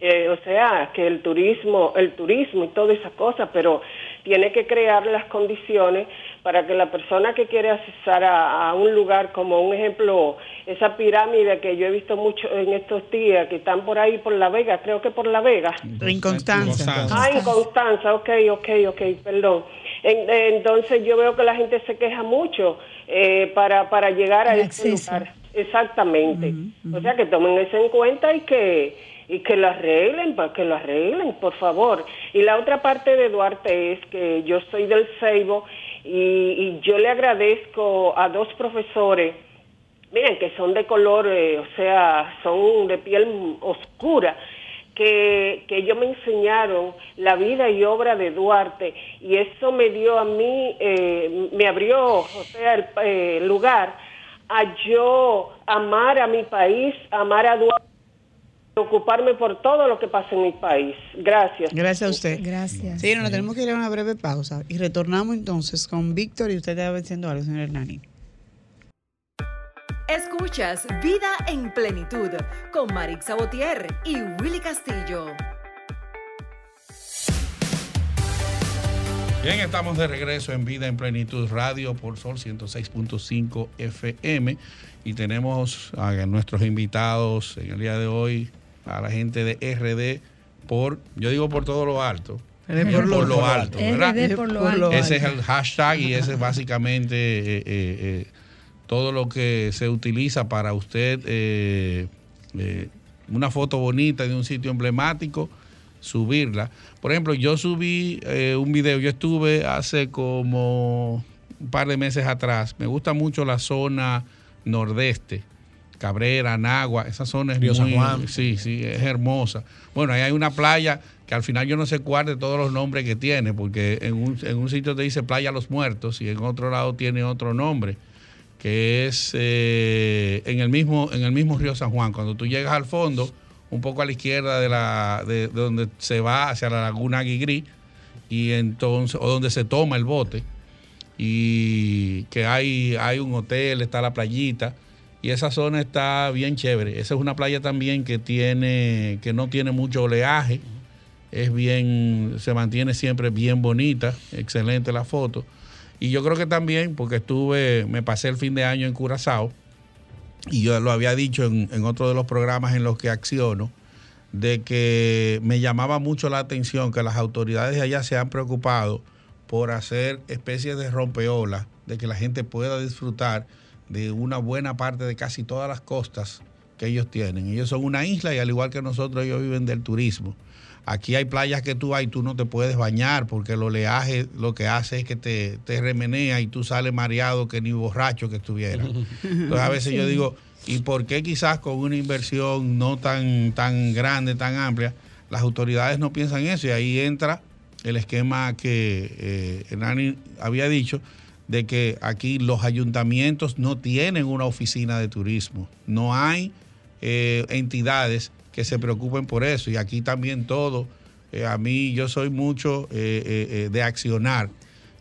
eh, o sea, que el turismo, el turismo y todas esas cosas, pero tiene que crear las condiciones para que la persona que quiere accesar a, a un lugar como un ejemplo, esa pirámide que yo he visto mucho en estos días, que están por ahí por La Vega, creo que por La Vega. En Constanza. Ah, en Constanza, ok, ok, ok, perdón. En- eh, entonces yo veo que la gente se queja mucho eh, para, para llegar a ese lugar. Exactamente. O sea, que tomen eso en cuenta y que y que lo arreglen, que lo arreglen, por favor. Y la otra parte de Duarte es que yo soy del Ceibo y, y yo le agradezco a dos profesores miren, que son de color, eh, o sea, son de piel oscura, que, que ellos me enseñaron la vida y obra de Duarte y eso me dio a mí, eh, me abrió, o sea, el eh, lugar a yo amar a mi país, amar a Duarte, preocuparme por todo lo que pasa en mi país. Gracias. Gracias a usted. Gracias. Sí, nos tenemos que ir a una breve pausa y retornamos entonces con Víctor y usted estaba diciendo algo, señor Hernani. Escuchas Vida en Plenitud con Marix Sabotier y Willy Castillo. Bien, estamos de regreso en Vida en Plenitud Radio por Sol 106.5 FM y tenemos a nuestros invitados en el día de hoy, a la gente de RD por, yo digo por todo lo alto, RD por, por lo, lo alto, ¿verdad? RD por lo alto. Ese es el hashtag y ese es básicamente eh, eh, eh, todo lo que se utiliza para usted, eh, eh, una foto bonita de un sitio emblemático, subirla. Por ejemplo, yo subí eh, un video, yo estuve hace como un par de meses atrás, me gusta mucho la zona nordeste. Cabrera, Nagua, esa zona es Río San muy, Juan. sí, sí, es hermosa. Bueno, ahí hay una playa que al final yo no sé cuál de todos los nombres que tiene, porque en un, en un sitio te dice Playa Los Muertos y en otro lado tiene otro nombre, que es eh, en, el mismo, en el mismo río San Juan. Cuando tú llegas al fondo, un poco a la izquierda de, la, de, de donde se va hacia la laguna Guigrí, y entonces, o donde se toma el bote, y que hay, hay un hotel, está la playita, y esa zona está bien chévere. Esa es una playa también que tiene, que no tiene mucho oleaje, es bien, se mantiene siempre bien bonita, excelente la foto. Y yo creo que también, porque estuve, me pasé el fin de año en Curazao, y yo lo había dicho en, en otro de los programas en los que acciono, de que me llamaba mucho la atención que las autoridades de allá se han preocupado por hacer especies de rompeolas, de que la gente pueda disfrutar de una buena parte de casi todas las costas que ellos tienen. Ellos son una isla y al igual que nosotros ellos viven del turismo. Aquí hay playas que tú vas y tú no te puedes bañar porque el oleaje lo que hace es que te, te remenea y tú sales mareado que ni borracho que estuviera. <laughs> Entonces a veces yo digo, ¿y por qué quizás con una inversión no tan, tan grande, tan amplia, las autoridades no piensan eso y ahí entra el esquema que eh, Hernani había dicho de que aquí los ayuntamientos no tienen una oficina de turismo, no hay eh, entidades que se preocupen por eso y aquí también todo, eh, a mí yo soy mucho eh, eh, de accionar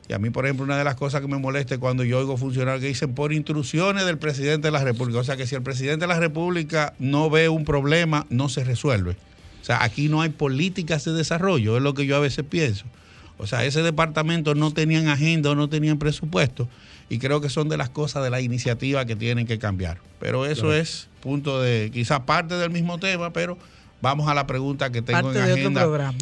y a mí por ejemplo una de las cosas que me molesta es cuando yo oigo funcionarios que dicen por instrucciones del presidente de la República, o sea que si el presidente de la República no ve un problema, no se resuelve. O sea, aquí no hay políticas de desarrollo, es lo que yo a veces pienso. O sea, ese departamento no tenían agenda o no tenían presupuesto y creo que son de las cosas de la iniciativa que tienen que cambiar. Pero eso es punto de, quizás parte del mismo tema, pero vamos a la pregunta que tengo Parte en de otro programa.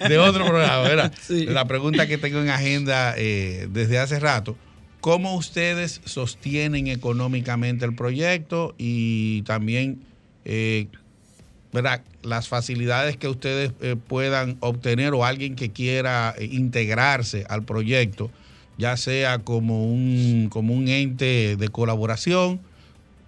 <laughs> de otro programa, ¿verdad? <laughs> Sí. La pregunta que tengo en agenda eh, desde hace rato. ¿Cómo ustedes sostienen económicamente el proyecto y también eh, las facilidades que ustedes eh, puedan obtener o alguien que quiera eh, integrarse al proyecto, ya sea como un, como un ente de colaboración,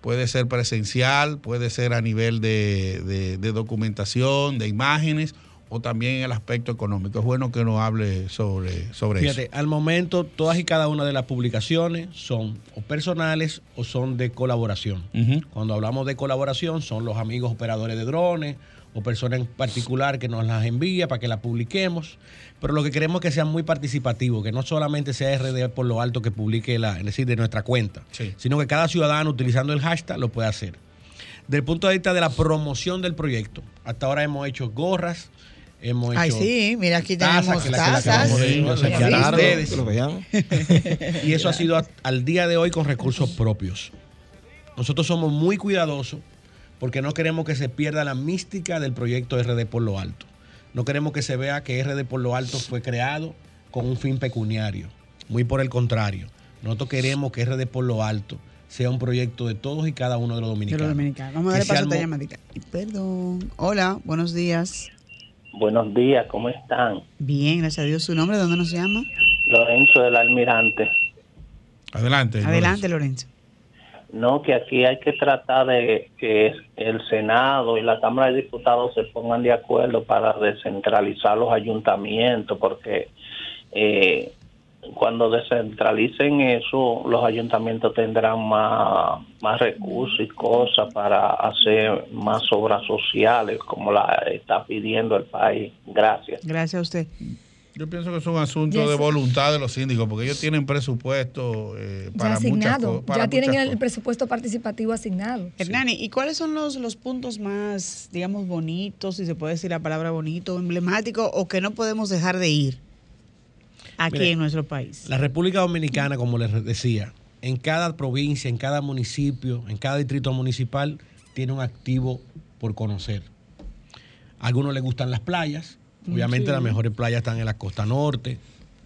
puede ser presencial, puede ser a nivel de- de documentación, de imágenes o también en el aspecto económico. Es bueno que nos hable sobre, sobre Fíjate, eso. al momento todas y cada una de las publicaciones son o personales o son de colaboración. Cuando hablamos de colaboración son los amigos operadores de drones o personas en particular que nos las envía para que las publiquemos. Pero lo que queremos es que sea muy participativo, que no solamente sea RD por lo alto que publique la, es decir, de nuestra cuenta, Sí. sino que cada ciudadano utilizando el hashtag lo pueda hacer. Desde el punto de vista de la promoción del proyecto, hasta ahora hemos hecho gorras, hemos Ay, hecho sí, mira, aquí tenemos tazas. de. Y eso ha sido a- al día de hoy con recursos propios. Nosotros somos muy cuidadosos porque no queremos que se pierda la mística del proyecto RD por lo alto. No queremos que se vea que RD por lo alto fue creado con un fin pecuniario. Muy por el contrario. Nosotros queremos que RD por lo alto sea un proyecto de todos y cada uno de los De dominicanos. los dominicanos. Vamos a darle paso a esta el mo- llamadita. Y Perdón. Hola, buenos días. Buenos días, ¿cómo están? Bien, gracias a Dios. ¿Su nombre? ¿De dónde nos llama? Lorenzo del Almirante. Adelante. Adelante, Lorenzo. No, que aquí hay que tratar de que el Senado y la Cámara de Diputados se pongan de acuerdo para descentralizar los ayuntamientos, porque eh, cuando descentralicen eso, los ayuntamientos tendrán más, más recursos y cosas para hacer más obras sociales, como la está pidiendo el país. Gracias. Gracias a usted. Yo pienso que es un asunto Yes. de voluntad de los síndicos, porque ellos tienen presupuesto eh, Ya para muchas asignado, para ya tienen el cosas. presupuesto participativo asignado. Hernani, ¿y cuáles son los, los puntos más, digamos, bonitos, si se puede decir la palabra bonito, emblemático, o que no podemos dejar de ir aquí Mire, en nuestro país? La República Dominicana, como les decía, en cada provincia, en cada municipio, en cada distrito municipal, tiene un activo por conocer. A algunos les gustan las playas. Obviamente las mejores playas están en la costa norte,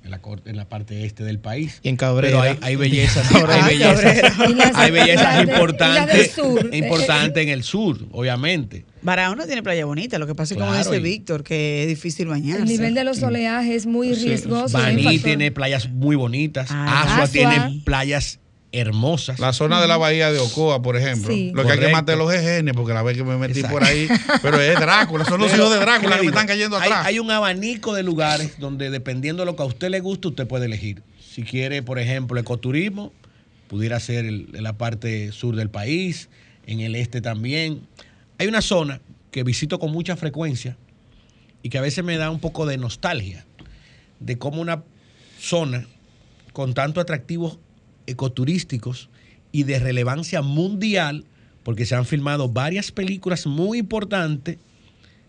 en la, cor- en la parte este del país. Y en Cabrera. Pero hay, hay bellezas, hay bellezas, hay bellezas importantes, sur. importantes en el sur, obviamente. Barahona tiene playa bonita, lo que pasa es como Claro, dice y- Víctor, que es difícil bañarse. El nivel de los oleajes es muy riesgoso. Baní tiene playas muy bonitas. Ah, Asua, Asua. tiene playas hermosas. La zona de la bahía de Ocoa, por ejemplo. Sí. Lo que hay que matar los EGN, porque la vez que me metí Exacto. por ahí. Pero es Drácula, son los Pero, hijos de Drácula ¿qué que me están cayendo Hay- atrás. Hay, un abanico de lugares donde dependiendo de lo que a usted le guste, usted puede elegir. Si quiere, por ejemplo, ecoturismo, pudiera ser el- en la parte sur del país, en el este también. Hay una zona que visito con mucha frecuencia y que a veces me da un poco de nostalgia de cómo una zona con tantos atractivos ecoturísticos y de relevancia mundial, porque se han filmado varias películas muy importantes,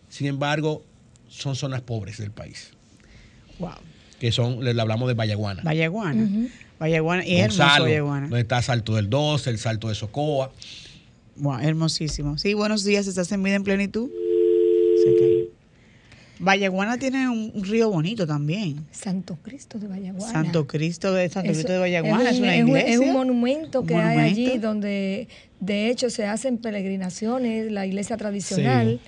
sin embargo, son zonas pobres del país, Wow. que son, le hablamos de Vallaguana. Vallaguana. Ujú. Vallaguana. Y es hermoso Gonzalo, Vallaguana. donde está Salto del 12, el Salto de Socoa. Wow, hermosísimo. Sí, buenos días. ¿Estás en vida en plenitud? Se cayó. Vallaguana tiene un, un río bonito también. Santo Cristo de Vallaguana. Santo Cristo de Santo Cristo de Vallaguana. Es, un- una es un- iglesia. es un monumento que Un hay allí donde de hecho se hacen peregrinaciones, la iglesia tradicional.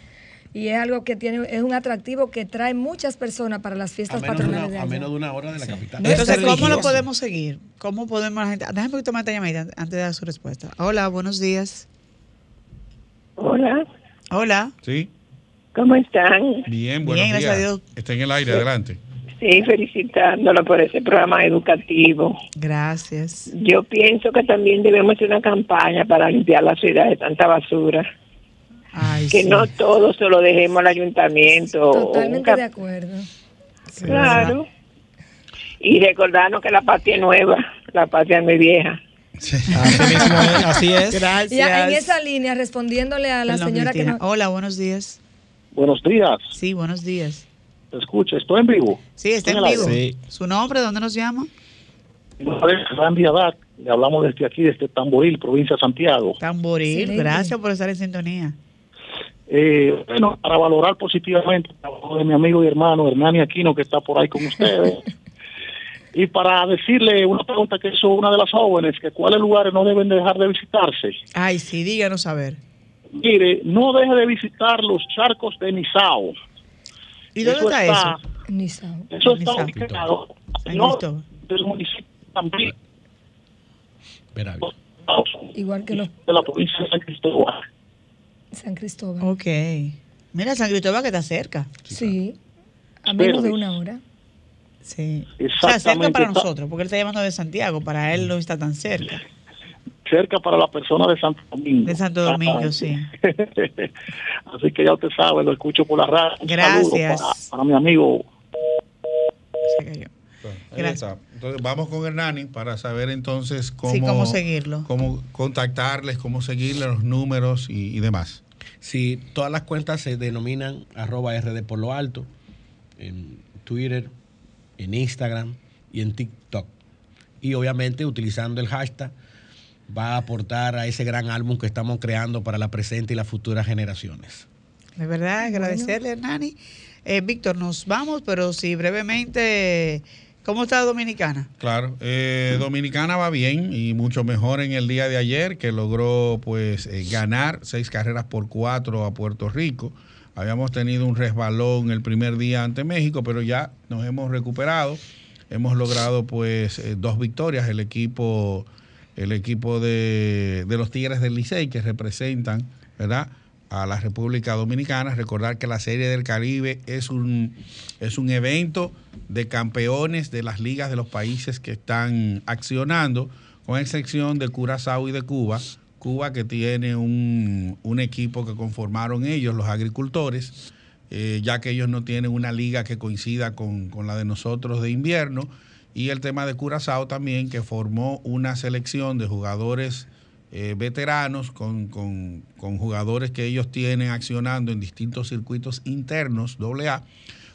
Y es algo que tiene, es un atractivo que trae muchas personas para las fiestas patronales una, de a menos de una hora de la capital. Entonces, ¿cómo lo podemos seguir? ¿Cómo podemos la gente? Déjame que tomar esta llamadita antes de dar su respuesta. Hola, buenos días. Hola, Hola. Sí. ¿Cómo están? Bien, buenos Bien, gracias a días. Dios. Está en el aire, adelante. Sí, felicitándolo por ese programa educativo. Gracias. Yo pienso que también debemos hacer una campaña para limpiar la ciudad de tanta basura. Ay, que sí. no todo se lo dejemos al ayuntamiento. Totalmente cap- de acuerdo. Claro. Y recordarnos que la patria es nueva, la patria es muy vieja. <laughs> Así mismo es, así es. Gracias. Y a- en esa línea, respondiéndole a la señora que no... Hola, buenos días. Buenos días. Sí, buenos días. ¿Te escucha? ¿Estoy en vivo? Sí, está en vivo. ¿Su nombre? ¿Dónde nos llama? Randy. Le hablamos desde aquí, desde Tamboril, provincia de Santiago. Tamboril, gracias por estar en sintonía. Eh, bueno, para valorar positivamente el trabajo de mi amigo y hermano Hernani Aquino, que está por ahí con ustedes. <laughs> y para decirle una pregunta que hizo una de las jóvenes, que cuáles lugares no deben dejar de visitarse. Ay, sí, díganos a ver. Mire, no deje de visitar los charcos de Nizao. ¿Y dónde está eso? Nizao. Eso está Nizao. ubicado Cristóbal. del municipio de Tamboril, Igual que los de la provincia de San Cristóbal. San Cristóbal. Ok. Mira, San Cristóbal que está cerca. Sí. A menos de una hora. Sí. O sea, cerca para está- nosotros, porque él está llamando de Santiago, para él no está tan cerca. Cerca para la persona de Santo Domingo. De Santo Domingo, sí. <laughs> Así que ya usted sabe, lo escucho por la radio. Gracias. Para, para mi amigo. Ahí está. Entonces vamos con Hernani para saber entonces cómo, Sí, cómo seguirlo. cómo contactarles, cómo seguirle los números y, y demás. Sí, todas las cuentas se denominan arroba RD por lo alto, en Twitter, en Instagram y en TikTok. Y obviamente utilizando el hashtag va a aportar a ese gran álbum que estamos creando para la presente y las futuras generaciones. De verdad, agradecerle, Hernani. Eh, Víctor, nos vamos, pero sí, brevemente, ¿cómo está Dominicana? Claro, eh, Dominicana va bien y mucho mejor en el día de ayer que logró pues eh, ganar seis carreras por cuatro a Puerto Rico. Habíamos tenido un resbalón el primer día ante México, pero ya nos hemos recuperado. Hemos logrado pues eh, dos victorias. El equipo, el equipo de, de los Tigres del Licey que representan, ¿verdad? a la República Dominicana. Recordar que la Serie del Caribe es un, es un evento de campeones de las ligas de los países que están accionando, con excepción de Curazao y de Cuba. Cuba que tiene un, un equipo que conformaron ellos, los agricultores, eh, ya que ellos no tienen una liga que coincida con, con la de nosotros de invierno. Y el tema de Curazao también, que formó una selección de jugadores eh, veteranos con, con- con jugadores que ellos tienen accionando en distintos circuitos internos, AA,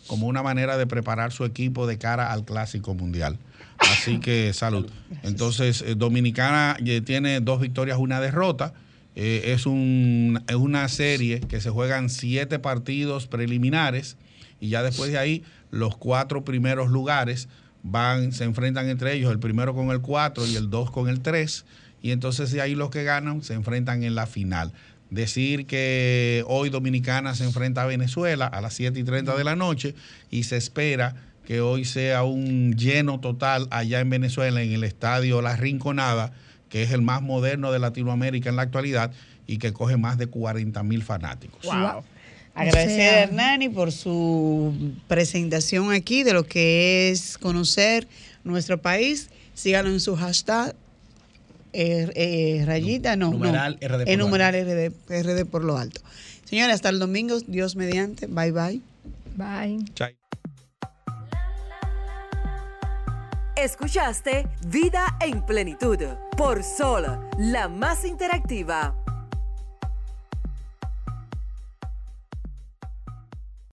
como una manera de preparar su equipo de cara al Clásico Mundial. Así que <coughs> salud. Entonces, eh, Dominicana eh, tiene dos victorias, una derrota. Eh, es, un, es una serie que se juegan siete partidos preliminares y ya después de ahí los cuatro primeros lugares van, se enfrentan entre ellos, el primero con el 4 y el 2 con el 3, y entonces de ahí los que ganan se enfrentan en la final. Decir que hoy Dominicana se enfrenta a Venezuela a las 7 y 30 de la noche y se espera que hoy sea un lleno total allá en Venezuela, en el estadio La Rinconada, que es el más moderno de Latinoamérica en la actualidad y que coge más de 40 mil fanáticos. Wow. Agradecer a Hernani por su presentación aquí de lo que es conocer nuestro país. Síganlo en su hashtag. eh, eh, rayita, no. Numeral no, RD por en lo numeral RD, RD por lo alto. Señores, hasta el domingo. Dios mediante. Bye bye. Bye. Escuchaste Vida en Plenitud por Sol, la más interactiva.